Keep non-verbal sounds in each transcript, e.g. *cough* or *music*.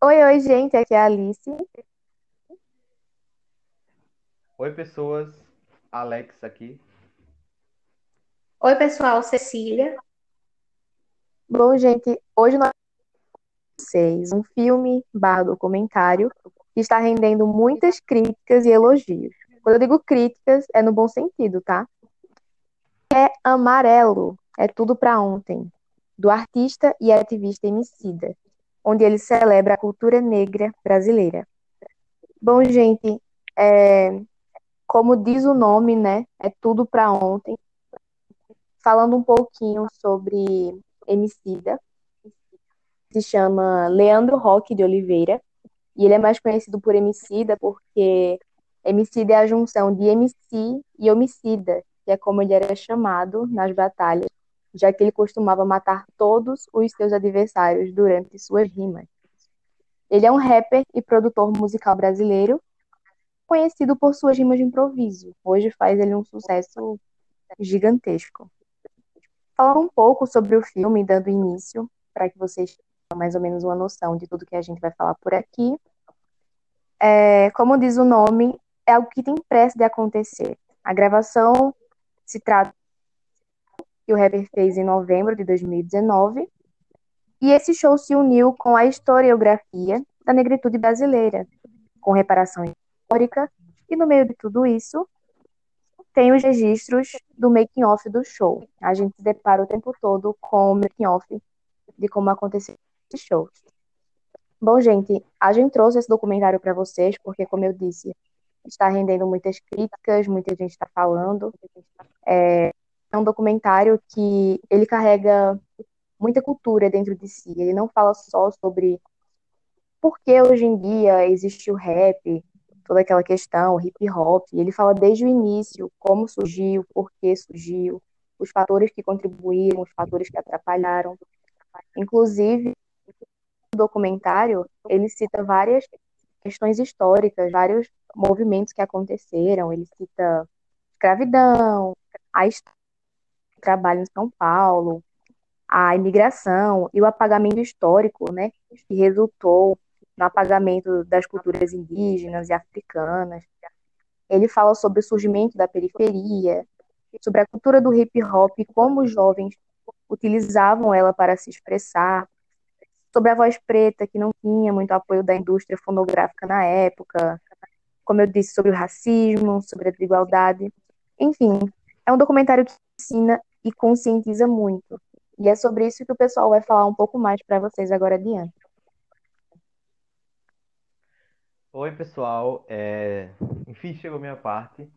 Oi, oi, gente, aqui é a Alice. Oi, pessoas. Alex aqui. Oi, pessoal, Cecília. Bom, gente, hoje nós vamos vocês um filme barra documentário que está rendendo muitas críticas e elogios. Quando eu digo críticas, é no bom sentido, tá? É Amarelo, é tudo pra ontem, do artista e ativista Emicida, onde ele celebra a cultura negra brasileira. Bom, gente, é, como diz o nome, né? É tudo pra ontem. Falando um pouquinho sobre Emicida, se chama Leandro Roque de Oliveira, e ele é mais conhecido por Emicida porque Emicida é a junção de MC e homicida, que é como ele era chamado nas batalhas, já que ele costumava matar todos os seus adversários durante suas rimas. Ele é um rapper e produtor musical brasileiro, conhecido por suas rimas de improviso. Hoje faz ele um sucesso gigantesco. Falando um pouco sobre o filme, dando início, para que vocês tenham mais ou menos uma noção de tudo que a gente vai falar por aqui. É, como diz o nome, é algo que tem pressa de acontecer. A gravação se trata que o rapper fez em novembro de 2019, e esse show se uniu com a historiografia da negritude brasileira, com reparação histórica, e no meio de tudo isso, tem os registros do making off do show. A gente se depara o tempo todo com o making off de como aconteceu esse show. Bom, gente, a gente trouxe esse documentário para vocês porque, como eu disse, está rendendo muitas críticas, muita gente está falando. É, é um documentário que ele carrega muita cultura dentro de si. Ele não fala só sobre por que hoje em dia existe o rap, toda aquela questão, o hip hop. Ele fala desde o início como surgiu, por que surgiu, os fatores que contribuíram, os fatores que atrapalharam. Inclusive, no documentário, ele cita várias questões históricas, vários movimentos que aconteceram. Ele cita escravidão, a história trabalho em São Paulo, a imigração e o apagamento histórico, né, que resultou no apagamento das culturas indígenas e africanas. Ele fala sobre o surgimento da periferia, sobre a cultura do hip hop e como os jovens utilizavam ela para se expressar, sobre a voz preta, que não tinha muito apoio da indústria fonográfica na época, como eu disse, sobre o racismo, sobre a desigualdade. Enfim, é um documentário que ensina e conscientiza muito. E é sobre isso que o pessoal vai falar um pouco mais para vocês agora adiante. Oi, pessoal. É... Enfim, chegou a minha parte.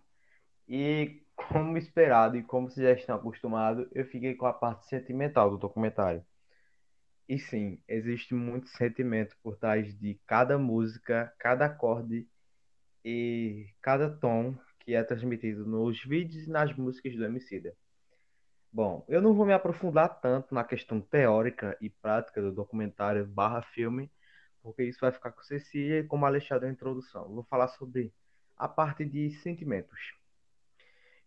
E, como esperado e como vocês já estão acostumados, eu fiquei com a parte sentimental do documentário. E sim, existe muito sentimento por trás de cada música, cada acorde e cada tom que é transmitido nos vídeos e nas músicas do Emicida. Bom, eu não vou me aprofundar tanto na questão teórica e prática do documentário barra filme, porque isso vai ficar com Cecília como Alexandre na introdução. Vou falar sobre a parte de sentimentos.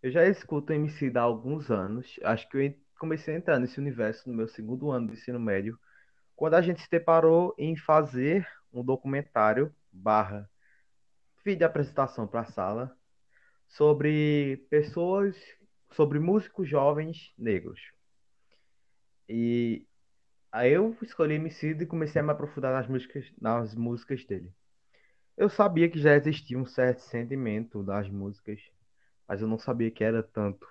Eu já escuto Emicida há alguns anos, acho que eu comecei a entrar nesse universo no meu segundo ano de ensino médio, quando a gente se deparou em fazer um documentário barra vídeo de apresentação para a sala sobre pessoas, sobre músicos jovens negros. E aí eu escolhi Emicida e comecei a me aprofundar nas músicas, nas músicas dele. Eu sabia que já existia um certo sentimento das músicas, mas eu não sabia que era tanto.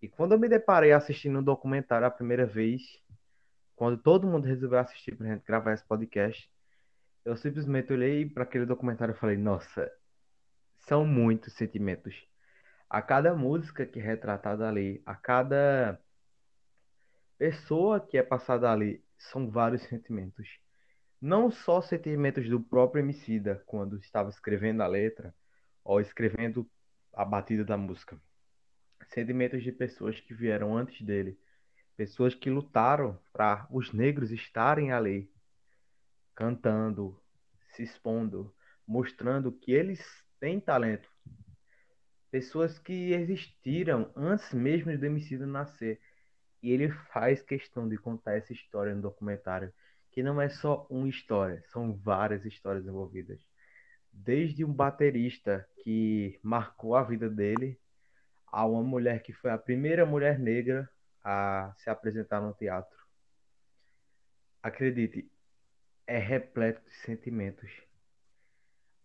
E quando eu me deparei assistindo um documentário a primeira vez, quando todo mundo resolveu assistir pra gente gravar esse podcast, eu simplesmente olhei para aquele documentário e falei, nossa, são muitos sentimentos. A cada música que é retratada ali, a cada pessoa que é passada ali, são vários sentimentos. Não só sentimentos do próprio Emicida, quando estava escrevendo a letra, ou escrevendo a batida da música. Sentimentos de pessoas que vieram antes dele, pessoas que lutaram para os negros estarem ali, cantando, se expondo, mostrando que eles têm talento. Pessoas que existiram antes mesmo do Emicida nascer. E ele faz questão de contar essa história no documentário, que não é só uma história, são várias histórias envolvidas. Desde um baterista que marcou a vida dele, a uma mulher que foi a primeira mulher negra a se apresentar no teatro. Acredite, é repleto de sentimentos.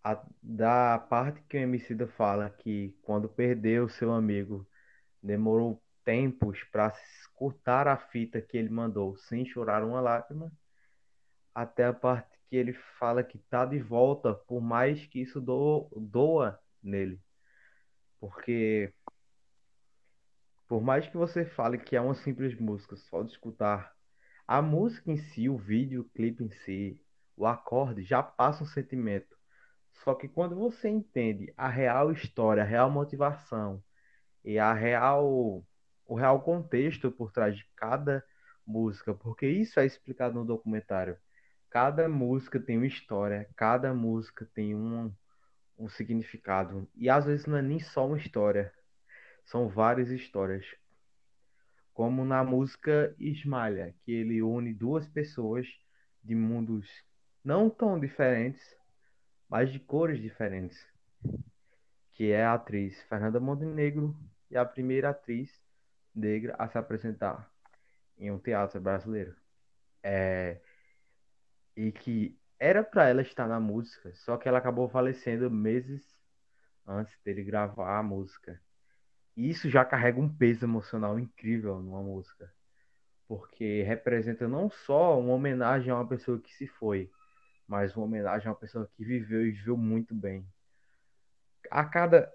A, da parte que o Emicida fala que quando perdeu seu amigo, demorou tempos para escutar a fita que ele mandou sem chorar uma lágrima, até a parte que ele fala que tá de volta, por mais que isso do, doa nele. Porque por mais que você fale que é uma simples música, só de escutar a música em si, o vídeo, o clipe em si, o acorde já passa um sentimento. Só que quando você entende a real história, a real motivação e a real o real contexto por trás de cada música, porque isso é explicado no documentário. Cada música tem uma história, cada música tem um, um significado. E às vezes não é nem só uma história, são várias histórias. Como na música Ismalha, que ele une duas pessoas de mundos não tão diferentes, mas de cores diferentes. Que é a atriz Fernanda Montenegro e a primeira atriz negra a se apresentar em um teatro brasileiro. É, e que era para ela estar na música, só que ela acabou falecendo meses antes dele gravar a música. E isso já carrega um peso emocional incrível numa música, porque representa não só uma homenagem a uma pessoa que se foi, mas uma homenagem a uma pessoa que viveu e viveu muito bem. A cada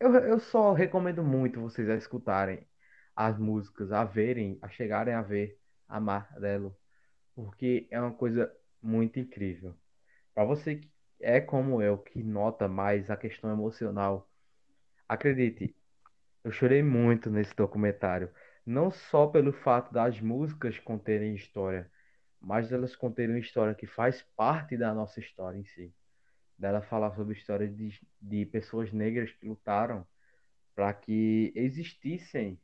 eu, eu só recomendo muito vocês a escutarem as músicas, a verem, a chegarem a ver Amarelo, porque é uma coisa muito incrível. Para você que é como eu, que nota mais a questão emocional, acredite, eu chorei muito nesse documentário. Não só pelo fato das músicas conterem história, mas delas conterem uma história que faz parte da nossa história em si. Dela falar sobre a história de, de pessoas negras que lutaram para que existissem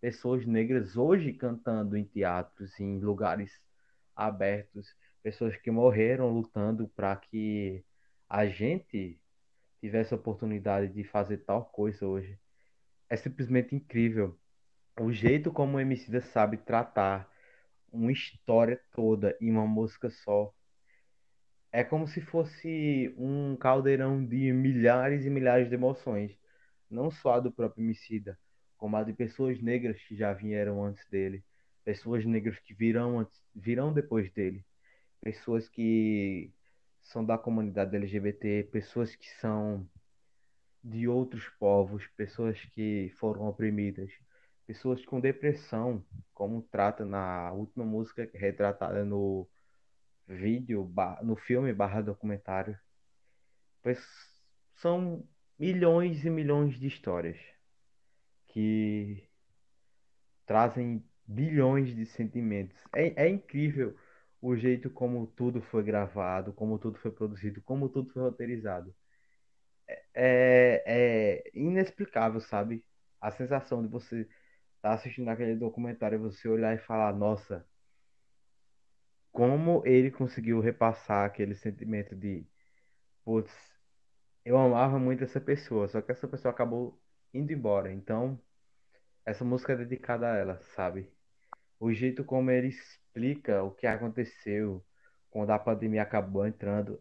pessoas negras hoje cantando em teatros, em lugares abertos, pessoas que morreram lutando para que a gente tivesse a oportunidade de fazer tal coisa hoje. É simplesmente incrível. O jeito como o Emicida sabe tratar uma história toda em uma música só. É como se fosse um caldeirão de milhares e milhares de emoções, não só a do próprio homicida, como a de pessoas negras que já vieram antes dele, pessoas negras que virão antes, virão depois dele, pessoas que são da comunidade LGBT, pessoas que são de outros povos, pessoas que foram oprimidas, pessoas com depressão, como trata na última música retratada no vídeo, no filme barra documentário, pois são milhões e milhões de histórias que trazem bilhões de sentimentos. É, é incrível o jeito como tudo foi gravado, como tudo foi produzido, como tudo foi roteirizado. É, é, é inexplicável, sabe? A sensação de você tá assistindo aquele documentário e você olhar e falar, nossa, como ele conseguiu repassar aquele sentimento de, putz, eu amava muito essa pessoa, só que essa pessoa acabou indo embora. Então, essa música é dedicada a ela, sabe? O jeito como ele explica o que aconteceu quando a pandemia acabou entrando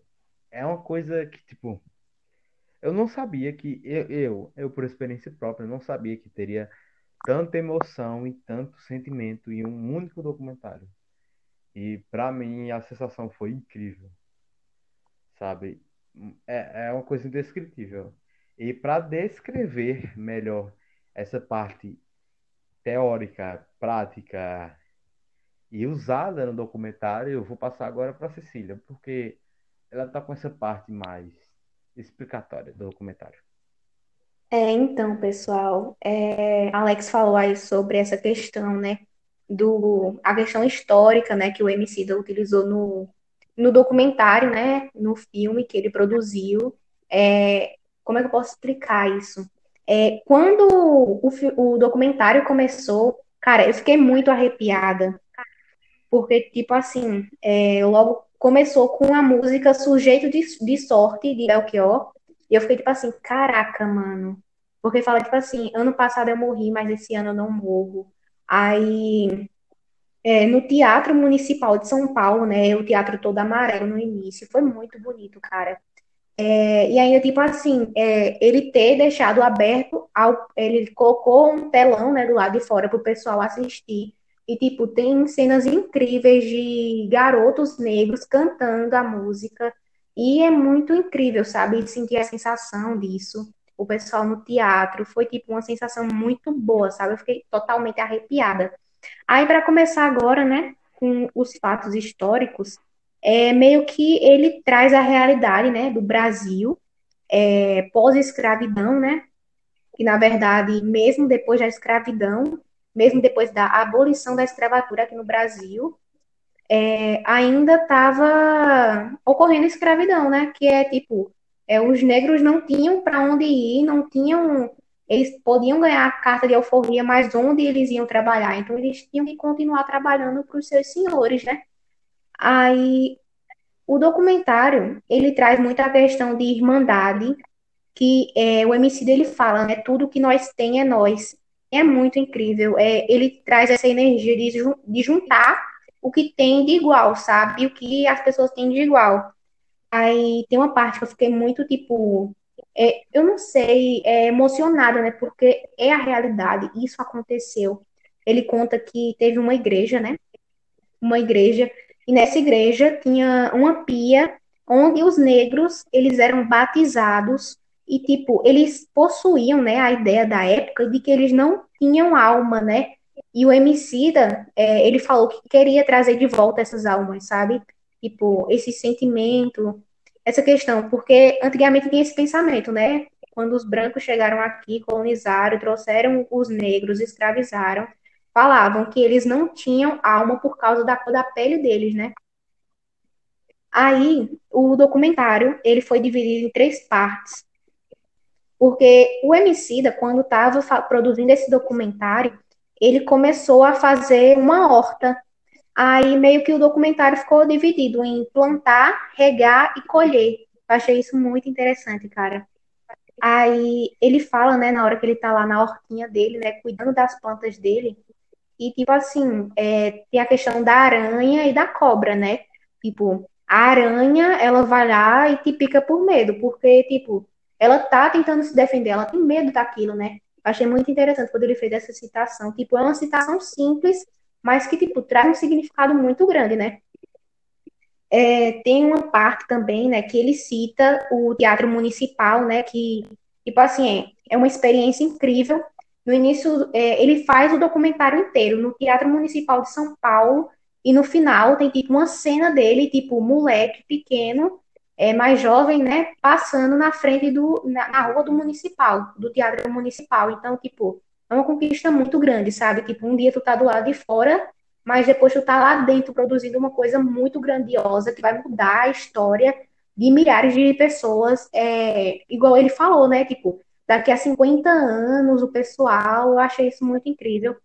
é uma coisa que, tipo, eu não sabia que, eu, eu, eu por experiência própria, não sabia que teria tanta emoção e tanto sentimento em um único documentário. E para mim a sensação foi incrível, sabe? É, é uma coisa indescritível. E para descrever melhor essa parte teórica, prática e usada no documentário, eu vou passar agora para Cecília, porque ela está com essa parte mais explicatória do documentário. É, então, pessoal, é, Alex falou aí sobre essa questão, né, do a questão histórica, né, que o Emicida utilizou no, no documentário, né, no filme que ele produziu. É, como é que eu posso explicar isso? É, quando o, o documentário começou, cara, eu fiquei muito arrepiada, porque, tipo assim, é, logo começou com a música Sujeito de, de Sorte, de Belchior, e eu fiquei tipo assim, caraca, mano. Porque fala, tipo assim, ano passado eu morri, mas esse ano eu não morro. Aí, é, no Teatro Municipal de São Paulo, né, o teatro todo amarelo no início, foi muito bonito, cara. É, e ainda, tipo assim, é, ele ter deixado aberto, ao, ele colocou um telão, né, do lado de fora para o pessoal assistir. E, tipo, tem cenas incríveis de garotos negros cantando a música. E é muito incrível, sabe? Sentir a sensação disso. O pessoal no teatro foi, tipo, uma sensação muito boa, sabe? Eu fiquei totalmente arrepiada. Aí, para começar agora, né, com os fatos históricos, é meio que ele traz a realidade, né, do Brasil é, pós-escravidão, né? Que, na verdade, mesmo depois da escravidão, mesmo depois da abolição da escravatura aqui no Brasil, é, ainda estava ocorrendo escravidão, né? Que é tipo, é, os negros não tinham para onde ir, não tinham, eles podiam ganhar a carta de alforria, mas onde eles iam trabalhar? Então eles tinham que continuar trabalhando para os seus senhores, né? Aí o documentário ele traz muita questão de irmandade, que é, o MC dele fala, né? Tudo que nós tem é nós é muito incrível. É, ele traz essa energia de, de juntar o que tem de igual, sabe? O que as pessoas têm de igual. Aí tem uma parte que eu fiquei muito, tipo, é, eu não sei, é, emocionada, né? Porque é a realidade, isso aconteceu. Ele conta que teve uma igreja, né? Uma igreja, e nessa igreja tinha uma pia onde os negros, eles eram batizados e, tipo, eles possuíam, né, a ideia da época de que eles não tinham alma, né? E o Emicida, é, ele falou que queria trazer de volta essas almas, sabe? Tipo, esse sentimento, essa questão, porque antigamente tinha esse pensamento, né? Quando os brancos chegaram aqui, colonizaram, trouxeram os negros, escravizaram, falavam que eles não tinham alma por causa da cor da pele deles, né? Aí, o documentário, ele foi dividido em três partes. Porque o Emicida, quando estava produzindo esse documentário, ele começou a fazer uma horta. Aí meio que o documentário ficou dividido em plantar, regar e colher. Eu achei isso muito interessante, cara. Aí ele fala, né, na hora que ele tá lá na hortinha dele, né, cuidando das plantas dele, e tipo assim, é, tem a questão da aranha e da cobra, né? Tipo, a aranha, ela vai lá e te pica por medo, porque, tipo, ela tá tentando se defender, ela tem medo daquilo, né? Achei muito interessante quando ele fez essa citação. Tipo, é uma citação simples, mas que, tipo, traz um significado muito grande, né? É, tem uma parte também, né, que ele cita o Teatro Municipal, né, que, tipo assim, é, é uma experiência incrível. No início, é, ele faz o documentário inteiro no Teatro Municipal de São Paulo, e no final tem, tipo, uma cena dele, tipo, moleque pequeno, é, mais jovem, né, passando na frente do, na, na, rua do municipal, do teatro municipal. Então, tipo, é uma conquista muito grande, sabe? Tipo, um dia tu tá do lado de fora, mas depois tu tá lá dentro produzindo uma coisa muito grandiosa que vai mudar a história de milhares de pessoas, é, igual ele falou, né? Tipo, daqui a 50 anos o pessoal, eu achei isso muito incrível.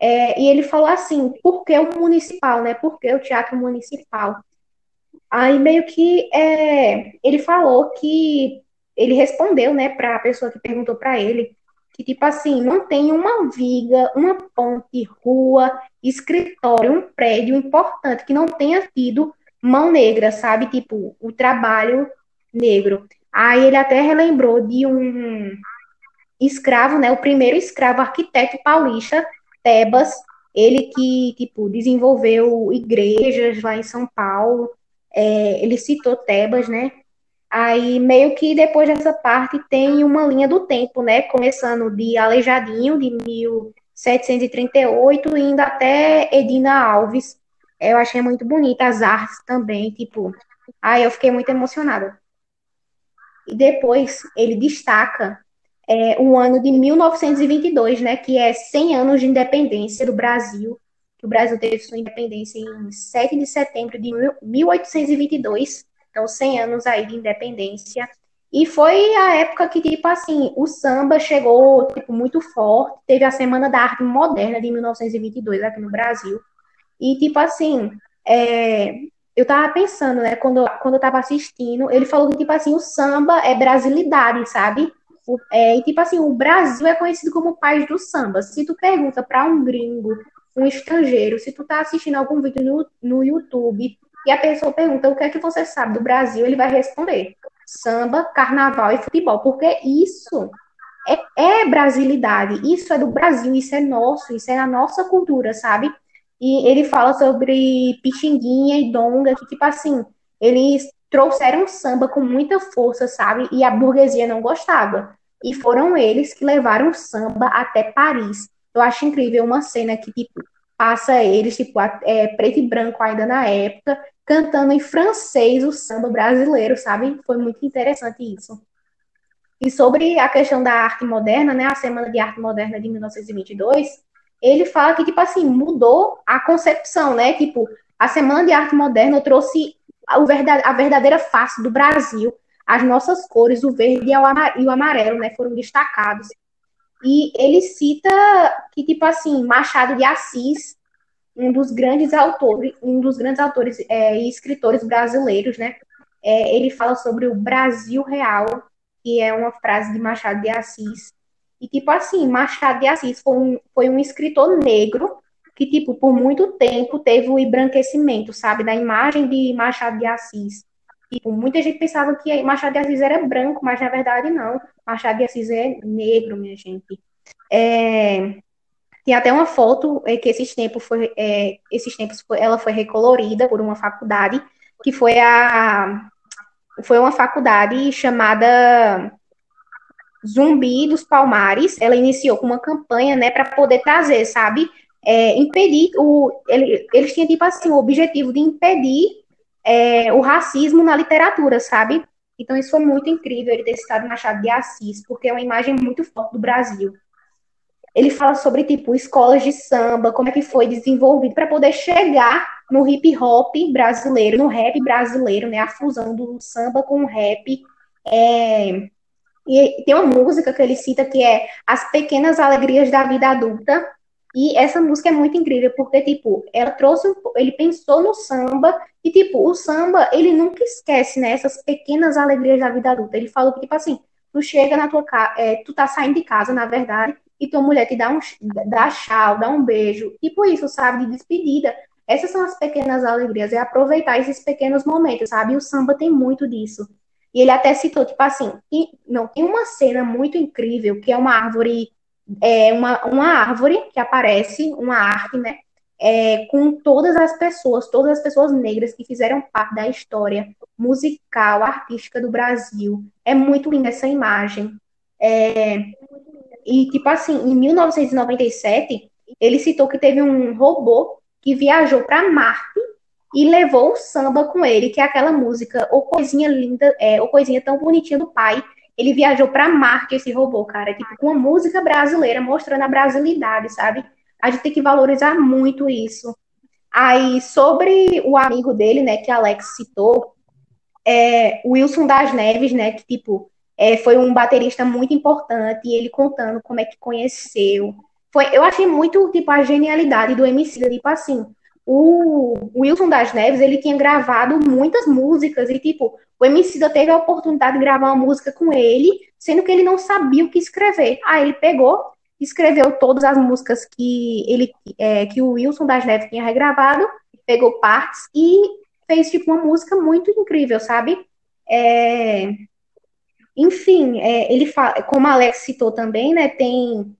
É, e ele falou assim, por que o municipal, né? Por que o teatro municipal? Aí meio que é, ele falou que ele respondeu, né, para a pessoa que perguntou para ele que tipo assim não tem uma viga, uma ponte, rua, escritório, um prédio importante que não tenha tido mão negra, sabe, tipo o trabalho negro. Aí ele até relembrou de um escravo, né, o primeiro escravo arquiteto paulista, Tebas, ele que tipo desenvolveu igrejas lá em São Paulo é, ele citou Tebas, né? Aí, meio que depois dessa parte, tem uma linha do tempo, né? Começando de Aleijadinho, de 1738, e indo até Edina Alves. Eu achei muito bonita as artes também, tipo. Aí eu fiquei muito emocionada. E depois ele destaca é, o ano de 1922, né? Que é 100 anos de independência do Brasil que o Brasil teve sua independência em 7 de setembro de 1822, então 100 anos aí de independência. E foi a época que, tipo assim, o samba chegou, tipo, muito forte. Teve a Semana da Arte Moderna de 1922 aqui no Brasil. E, tipo assim, é, eu tava pensando, né, quando, quando eu tava assistindo, ele falou que, tipo assim, o samba é brasilidade, sabe? É, e, tipo assim, o Brasil é conhecido como o país do samba. Se tu pergunta para um gringo, um estrangeiro, se tu tá assistindo algum vídeo no, no YouTube e a pessoa pergunta o que é que você sabe do Brasil, ele vai responder samba, carnaval e futebol, porque isso é, é brasilidade, isso é do Brasil, isso é nosso, isso é na nossa cultura, sabe? E ele fala sobre Pixinguinha e Donga, que, tipo assim, eles trouxeram samba com muita força, sabe? E a burguesia não gostava. E foram eles que levaram samba até Paris. Eu acho incrível uma cena que, tipo, passa eles, tipo, é, preto e branco ainda na época, cantando em francês o samba brasileiro, sabe? Foi muito interessante isso. E sobre a questão da arte moderna, né, a Semana de Arte Moderna de 1922, ele fala que, tipo assim, mudou a concepção, né? Tipo, a Semana de Arte Moderna trouxe a verdadeira face do Brasil. As nossas cores, o verde e o amarelo, né, foram destacados. E ele cita que, tipo assim, Machado de Assis, um dos grandes autores, um dos grandes autores é, e escritores brasileiros, né? É, ele fala sobre o Brasil real, que é uma frase de Machado de Assis. E, tipo assim, Machado de Assis foi um, foi um escritor negro que, tipo, por muito tempo teve o embranquecimento, sabe, da imagem de Machado de Assis. Tipo, muita gente pensava que Machado de Assis era branco, mas na verdade não. Machado de Assis é negro, minha gente. É, tem até uma foto é, que esses tempos foi, é, esses tempos foi, ela foi recolorida por uma faculdade que foi a foi uma faculdade chamada Zumbi dos Palmares. Ela iniciou com uma campanha, né, para poder trazer, sabe, é, impedir o ele, eles tinham tipo assim o objetivo de impedir é, o racismo na literatura, sabe? Então isso foi muito incrível ele ter citado Machado de Assis, porque é uma imagem muito forte do Brasil. Ele fala sobre, tipo, escolas de samba, como é que foi desenvolvido para poder chegar no hip hop brasileiro, no rap brasileiro, né? A fusão do samba com o rap. É... E tem uma música que ele cita que é As Pequenas Alegrias da Vida Adulta. E essa música é muito incrível, porque, tipo, ela trouxe, um... ele pensou no samba, e, tipo, o samba, ele nunca esquece, né, essas pequenas alegrias da vida adulta. Ele falou que, tipo assim, tu chega na tua casa, é, tu tá saindo de casa, na verdade, e tua mulher te dá um dá tchau, dá um beijo, tipo isso, sabe, de despedida. Essas são as pequenas alegrias, é aproveitar esses pequenos momentos, sabe? O samba tem muito disso. E ele até citou, tipo assim, não, tem uma cena muito incrível, que é uma árvore, é uma, uma árvore que aparece, uma arte, né? É, com todas as pessoas, todas as pessoas negras que fizeram parte da história musical, artística do Brasil. É muito linda essa imagem. É, e, tipo assim, em 1997, ele citou que teve um robô que viajou para Marte e levou o samba com ele, que é aquela música, ou coisinha linda, é, ou coisinha tão bonitinha do pai. Ele viajou para Marte, esse robô, cara, tipo, com uma música brasileira, mostrando a brasilidade, sabe? A gente tem que valorizar muito isso. Aí, sobre o amigo dele, né, que Alex citou, é, Wilson das Neves, né, que, tipo, é, foi um baterista muito importante, e ele contando como é que conheceu. Foi, eu achei muito, tipo, a genialidade do MC, tipo assim, o Wilson das Neves, ele tinha gravado muitas músicas, e, tipo, o MC teve a oportunidade de gravar uma música com ele, sendo que ele não sabia o que escrever. Aí ele pegou, escreveu todas as músicas que ele é, que o Wilson das Neves tinha regravado, pegou partes e fez tipo uma música muito incrível, sabe? É, enfim, é, ele fala, como a Alex citou também, né, tem,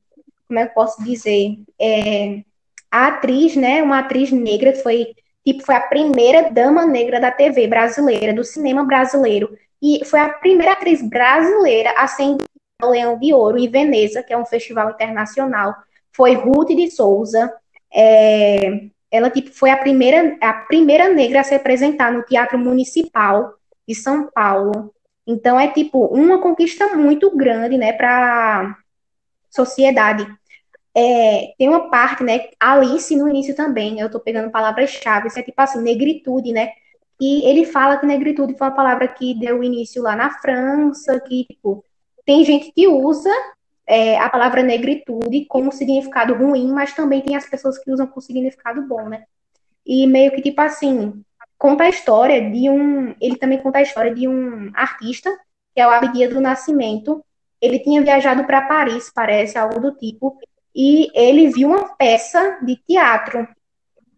como é que eu posso dizer, é, a atriz, né, uma atriz negra, foi, tipo, foi a primeira dama negra da TV brasileira, do cinema brasileiro, e foi a primeira atriz brasileira a ser o Leão de Ouro em Veneza, que é um festival internacional, foi Ruth de Souza, é, ela tipo, foi a primeira, a primeira negra a se apresentar no Teatro Municipal de São Paulo, então é tipo uma conquista muito grande, né, para sociedade. É, tem uma parte, né, Alice no início também, eu estou pegando palavras-chave, é tipo assim, negritude, né, e ele fala que negritude foi uma palavra que deu início lá na França, que, tipo, tem gente que usa é, a palavra negritude com um significado ruim, mas também tem as pessoas que usam com significado bom, né. e meio que tipo assim, conta a história de um, ele também conta a história de um artista, que é o Abdia do Nascimento. Ele tinha viajado para Paris, parece algo do tipo, e ele viu uma peça de teatro.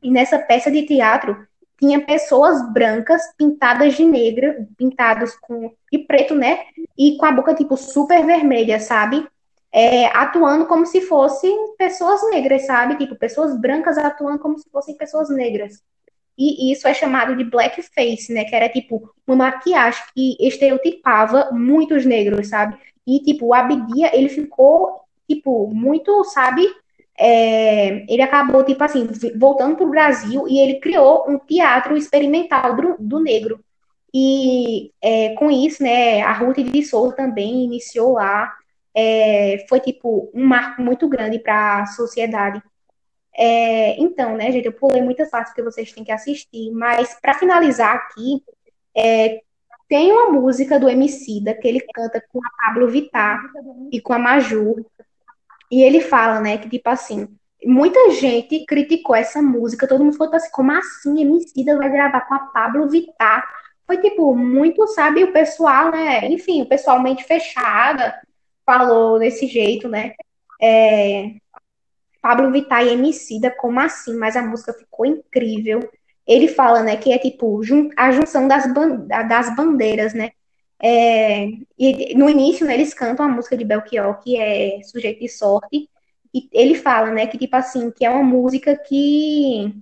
E nessa peça de teatro tinha pessoas brancas pintadas de negra, pintados com de preto, né? E com a boca tipo super vermelha, sabe? É, atuando como se fossem pessoas negras, sabe? Tipo, pessoas brancas atuando como se fossem pessoas negras. E isso é chamado de blackface, né? Que era tipo uma maquiagem que estereotipava muitos negros, sabe? E tipo, o Abdia, ele ficou tipo muito, sabe? É, ele acabou tipo assim voltando para o Brasil e ele criou um teatro experimental do, do negro. E é, com isso, né? A Ruth de Souza também iniciou lá. É, foi tipo um marco muito grande para a sociedade. É, então, né, gente, eu pulei muitas partes que vocês têm que assistir, mas para finalizar aqui, é, tem uma música do Emicida que ele canta com a Pablo Vittar e com a Maju, e ele fala, né, que tipo assim, muita gente criticou essa música, todo mundo falou assim, como assim, Emicida vai gravar com a Pablo Vittar? Foi tipo, muito, sabe, o pessoal, né, enfim, o pessoal mente fechada falou desse jeito, né, é, Pablo Vittar e Emicida, como assim? Mas a música ficou incrível. Ele fala, né, que é tipo a junção das, ban das bandeiras, né? É, e no início, né, eles cantam a música de Belchior, que é Sujeito de Sorte, e ele fala, né, que tipo assim, que é uma música que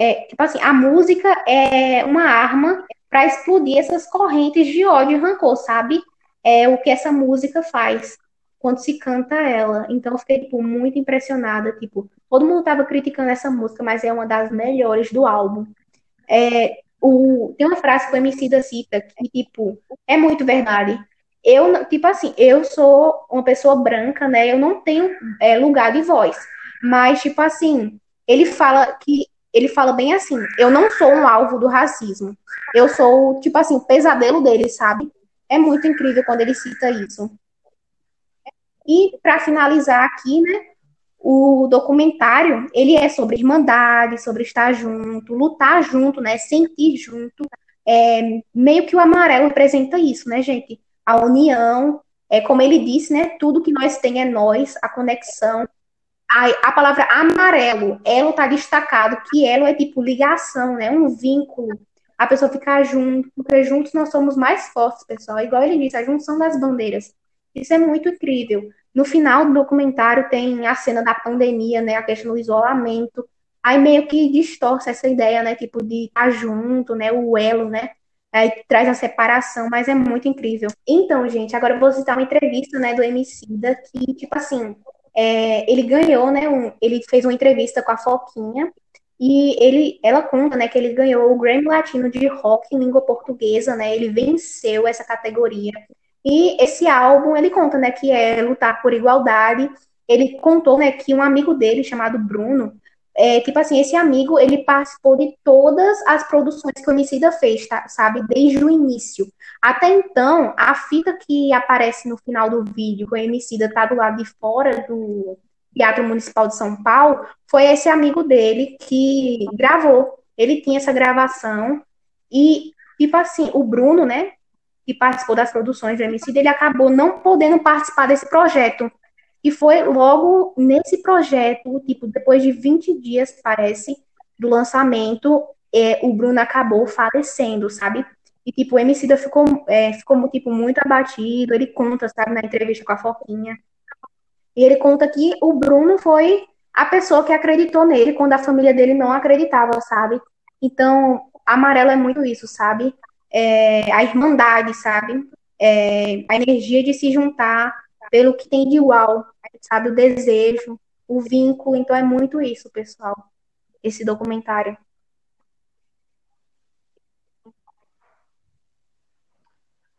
é, tipo assim, a música é uma arma para explodir essas correntes de ódio e rancor, sabe? É o que essa música faz quando se canta ela. Então eu fiquei, tipo, muito impressionada. Tipo, todo mundo tava criticando essa música, mas é uma das melhores do álbum. É, o, tem uma frase que o MC da cita que, tipo, é muito verdade. Eu, tipo assim, eu sou uma pessoa branca, né? Eu não tenho é, lugar de voz. Mas, tipo assim, ele fala que ele fala bem assim, eu não sou um alvo do racismo. Eu sou, tipo assim, o pesadelo dele, sabe? É muito incrível quando ele cita isso. E para finalizar aqui, né, o documentário, ele é sobre irmandade, sobre estar junto, lutar junto, né, sentir junto. É, meio que o amarelo representa isso, né, gente? A união, é como ele disse, né, tudo que nós tem é nós, a conexão. A, a palavra amarelo, elo está destacado, que elo é tipo ligação, né, um vínculo. A pessoa ficar junto, porque juntos nós somos mais fortes, pessoal. Igual ele disse, a junção das bandeiras. Isso é muito incrível. No final do documentário tem a cena da pandemia, né, a questão do isolamento. Aí meio que distorce essa ideia, né, tipo de estar junto, né, o elo, né, aí traz a separação, mas é muito incrível. Então, gente, agora eu vou citar uma entrevista, né, do Emicida, que, tipo assim, é, ele ganhou, né, um, ele fez uma entrevista com a Foquinha, e ele, ela conta, né, que ele ganhou o Grammy Latino de Rock em língua portuguesa, né, ele venceu essa categoria. E esse álbum, ele conta, né, que é lutar por igualdade. Ele contou, né, que um amigo dele, chamado Bruno, é, tipo assim, esse amigo, ele participou de todas as produções que o Emicida fez, tá, sabe? Desde o início. Até então, a fita que aparece no final do vídeo, com o Emicida tá do lado de fora do Teatro Municipal de São Paulo, foi esse amigo dele que gravou. Ele tinha essa gravação e, tipo assim, o Bruno, né, que participou das produções do MC, ele acabou não podendo participar desse projeto. E foi logo nesse projeto, tipo, depois de 20 dias, parece, do lançamento, é, o Bruno acabou falecendo, sabe? E, tipo, o MC ficou, é, ficou, tipo, muito abatido, ele conta, sabe, na entrevista com a Foquinha. E ele conta que o Bruno foi a pessoa que acreditou nele quando a família dele não acreditava, sabe? Então, amarelo é muito isso, sabe? É, a irmandade, sabe? É, a energia de se juntar pelo que tem de igual, sabe? O desejo, o vínculo. Então é muito isso, pessoal, esse documentário.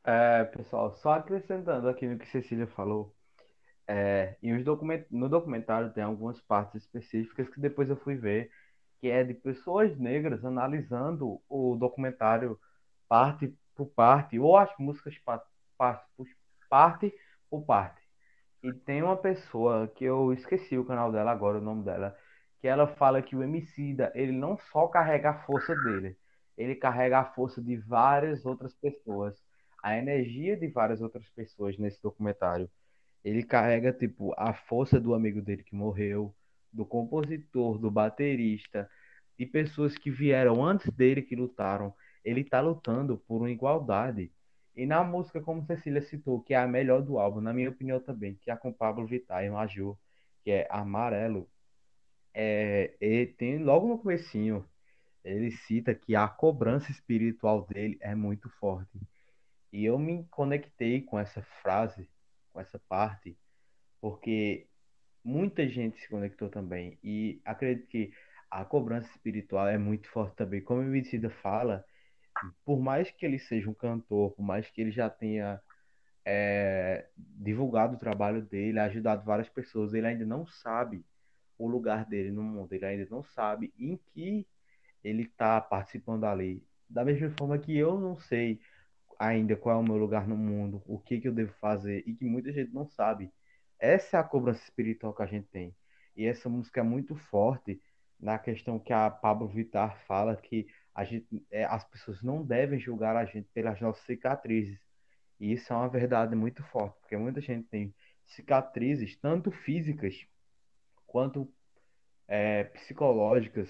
É, pessoal, só acrescentando aqui no que Cecília falou, é, e os document... no documentário tem algumas partes específicas que depois eu fui ver, que é de pessoas negras analisando o documentário parte por parte, ou as músicas parte, parte por parte. E tem uma pessoa que eu esqueci o canal dela agora, o nome dela, que ela fala que o Emicida, ele não só carrega a força dele, ele carrega a força de várias outras pessoas, a energia de várias outras pessoas nesse documentário. Ele carrega, tipo, a força do amigo dele que morreu, do compositor, do baterista, de pessoas que vieram antes dele que lutaram. Ele tá lutando por uma igualdade. E na música, como Cecília citou, que é a melhor do álbum, na minha opinião também, que é com Pablo Vittar e Major, que é Amarelo, é, e tem logo no comecinho, ele cita que a cobrança espiritual dele é muito forte. E eu me conectei com essa frase, com essa parte, porque muita gente se conectou também. E acredito que a cobrança espiritual é muito forte também. Como o Emicida fala, por mais que ele seja um cantor, por mais que ele já tenha é, divulgado o trabalho dele, ajudado várias pessoas, ele ainda não sabe o lugar dele no mundo, ele ainda não sabe em que ele está participando ali. Da mesma forma que eu não sei ainda qual é o meu lugar no mundo, o que, que eu devo fazer, e que muita gente não sabe. Essa é a cobrança espiritual que a gente tem. E essa música é muito forte na questão que a Pablo Vittar fala que gente, é, as pessoas não devem julgar a gente pelas nossas cicatrizes. E isso é uma verdade muito forte, porque muita gente tem cicatrizes, tanto físicas quanto é, psicológicas,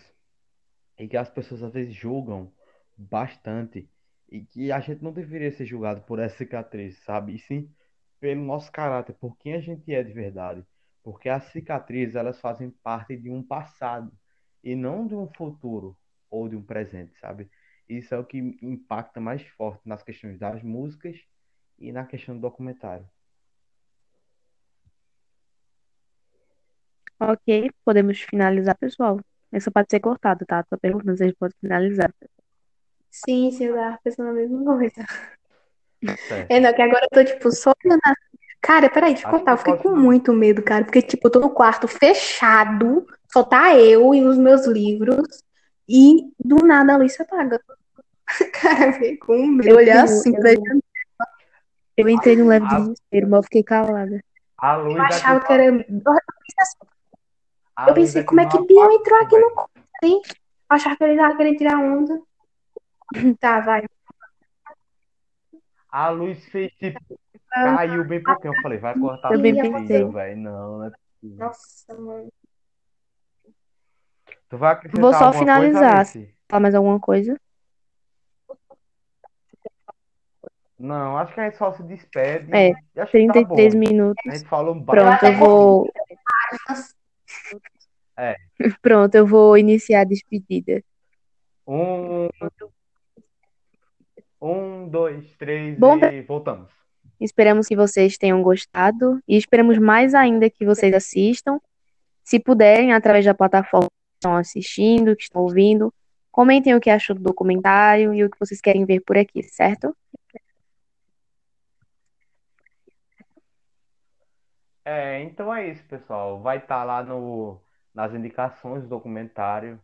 e que as pessoas às vezes julgam bastante, e que a gente não deveria ser julgado por essa cicatriz, sabe? E sim pelo nosso caráter, por quem a gente é de verdade. Porque as cicatrizes, elas fazem parte de um passado, e não de um futuro ou de um presente, sabe? Isso é o que impacta mais forte nas questões das músicas e na questão do documentário. Ok, podemos finalizar, pessoal. Essa pode ser cortada, tá? Tô perguntando se a gente pode finalizar. Sim, sim, eu tava pensando a mesma coisa. É, não, que agora eu tô, tipo, só olhando. Cara, peraí, deixa eu contar. Eu fiquei com muito medo, cara, porque, tipo, eu tô no quarto fechado, só tá eu e os meus livros, e do nada a luz se apaga. *laughs* Cara, eu fiquei com medo. Eu olhei assim pra ele. Eu entrei no leve desespero, mas eu fiquei calada. A luz Eu achava que era. Eu pensei, assim, eu pensei como é que Biel entrou aqui no quarto, hein? Eu achava que ele tava querendo tirar onda. *laughs* Tá, vai. A luz fez tipo. Caiu bem pouquinho. Eu falei, vai cortar a luz, velho. Não, não é possível. Nossa, mano. Tu vai acrescentar Vou só finalizar. Alice? Fala mais alguma coisa? Não, acho que a gente só se despede. É, acho que tá 33 bom. minutos. A gente falou Pronto, eu vou. É. *laughs* Pronto, eu vou iniciar a despedida. Um, um, dois, três Bom, e voltamos. Esperamos que vocês tenham gostado e esperamos mais ainda que vocês assistam. Se puderem, através da plataforma estão assistindo, que estão ouvindo, comentem o que achou do documentário e o que vocês querem ver por aqui, certo? É, então é isso, pessoal. Vai estar lá no, nas indicações do documentário.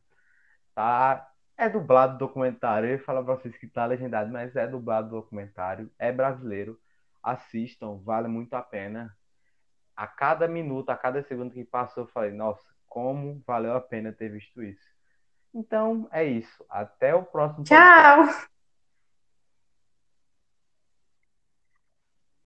Tá? É dublado o documentário. Eu ia falar pra vocês que tá legendado, mas é dublado o documentário. É brasileiro. Assistam, vale muito a pena. A cada minuto, a cada segundo que passou, eu falei, nossa, como valeu a pena ter visto isso. Então é isso. Até o próximo podcast. Tchau!